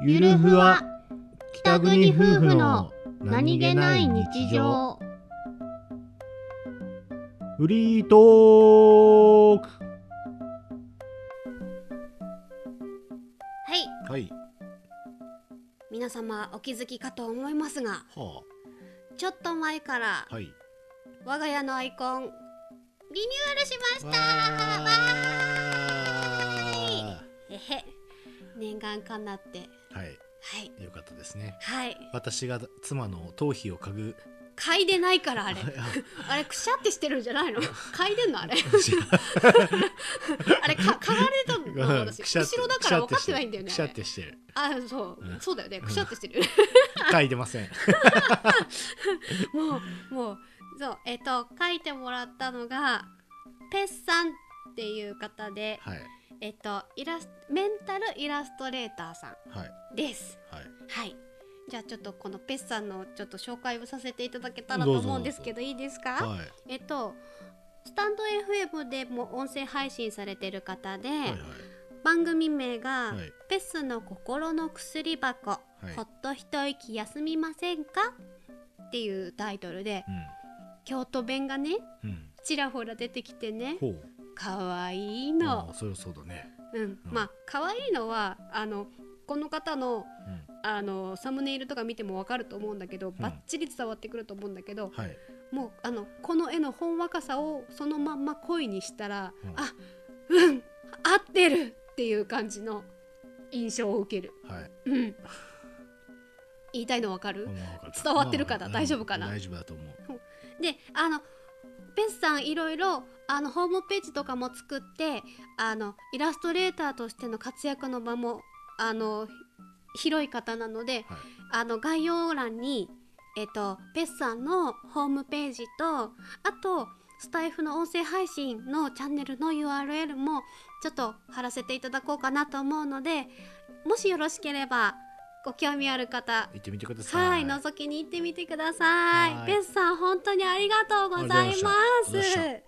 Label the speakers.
Speaker 1: ゆるふわ北国夫婦の何気ない日常。フリートーク。
Speaker 2: はい。
Speaker 1: はい。
Speaker 2: 皆様お気づきかと思いますが
Speaker 1: は
Speaker 2: ちょっと前から
Speaker 1: あはい。
Speaker 2: 我が家のアイコンリニューアルしました。
Speaker 1: わ
Speaker 2: へへ念願かなって。
Speaker 1: ーはい。
Speaker 2: はい。
Speaker 1: よかったですね。
Speaker 2: はい。
Speaker 1: 私が妻の頭皮を嗅ぐ。
Speaker 2: 嗅いでないからあれ。あ れくしゃってしてるんじゃないの？嗅いでんのあれ？あれか嗅がれたの？私後ろだから分かってないんだよね
Speaker 1: くしゃってしてる。
Speaker 2: あそう、
Speaker 1: うん。
Speaker 2: そうだよね。くしゃってしてる。
Speaker 1: 嗅いでません。
Speaker 2: もうもうそう。えっ、と書いてもらったのがペッさんっていう方で
Speaker 1: はい。
Speaker 2: えっ、とイラスメンタルイラストレーターさ
Speaker 1: はい。
Speaker 2: んです。
Speaker 1: はい。
Speaker 2: はい。じゃあちょっとこのペッさんのちょっと紹介をさせていただけたらと思うんですけどいいですか、
Speaker 1: はい。
Speaker 2: えっとスタンド FM でも音声配信されてる方で、
Speaker 1: はいはい。
Speaker 2: 番組名が、
Speaker 1: はい。
Speaker 2: ペッスの心の薬箱、
Speaker 1: い。
Speaker 2: ほっと一息休みませんか？っていうタイトルで京都弁がね
Speaker 1: うん。うん
Speaker 2: ちらほら出てきてね可愛い
Speaker 1: あ
Speaker 2: の
Speaker 1: あそれそうだね。
Speaker 2: うん、
Speaker 1: うん。
Speaker 2: まあ可愛いのはあのこの方の
Speaker 1: うん。
Speaker 2: あのサムネイルとか見てもわかると思うんだけど、バッチリ伝わってくると思うんだけど
Speaker 1: はい。
Speaker 2: もうあのこの絵のほんわかさをそのまんま声にしたら、
Speaker 1: うん。
Speaker 2: あうん合ってるっていう感じの印象を受ける。
Speaker 1: はい。
Speaker 2: うん。言いたいのわかる、伝わってるかな？
Speaker 1: まあ
Speaker 2: 大丈夫かな？
Speaker 1: 大丈夫だと思う。
Speaker 2: であのペスさんいろいろあのホームページとかも作ってあのイラストレーターとしての活躍の場もあの広い方なので
Speaker 1: はい
Speaker 2: あの概要欄に、えっとペスさんのホームページとあとスタイフの音声配信のチャンネルの URL もちょっと貼らせていただこうかなと思うのでもしよろしければご興味ある方
Speaker 1: 行ってみてくださ
Speaker 2: はいい、覗きに行ってみてください。
Speaker 1: はい
Speaker 2: ペスさん、本当にありがとうございます。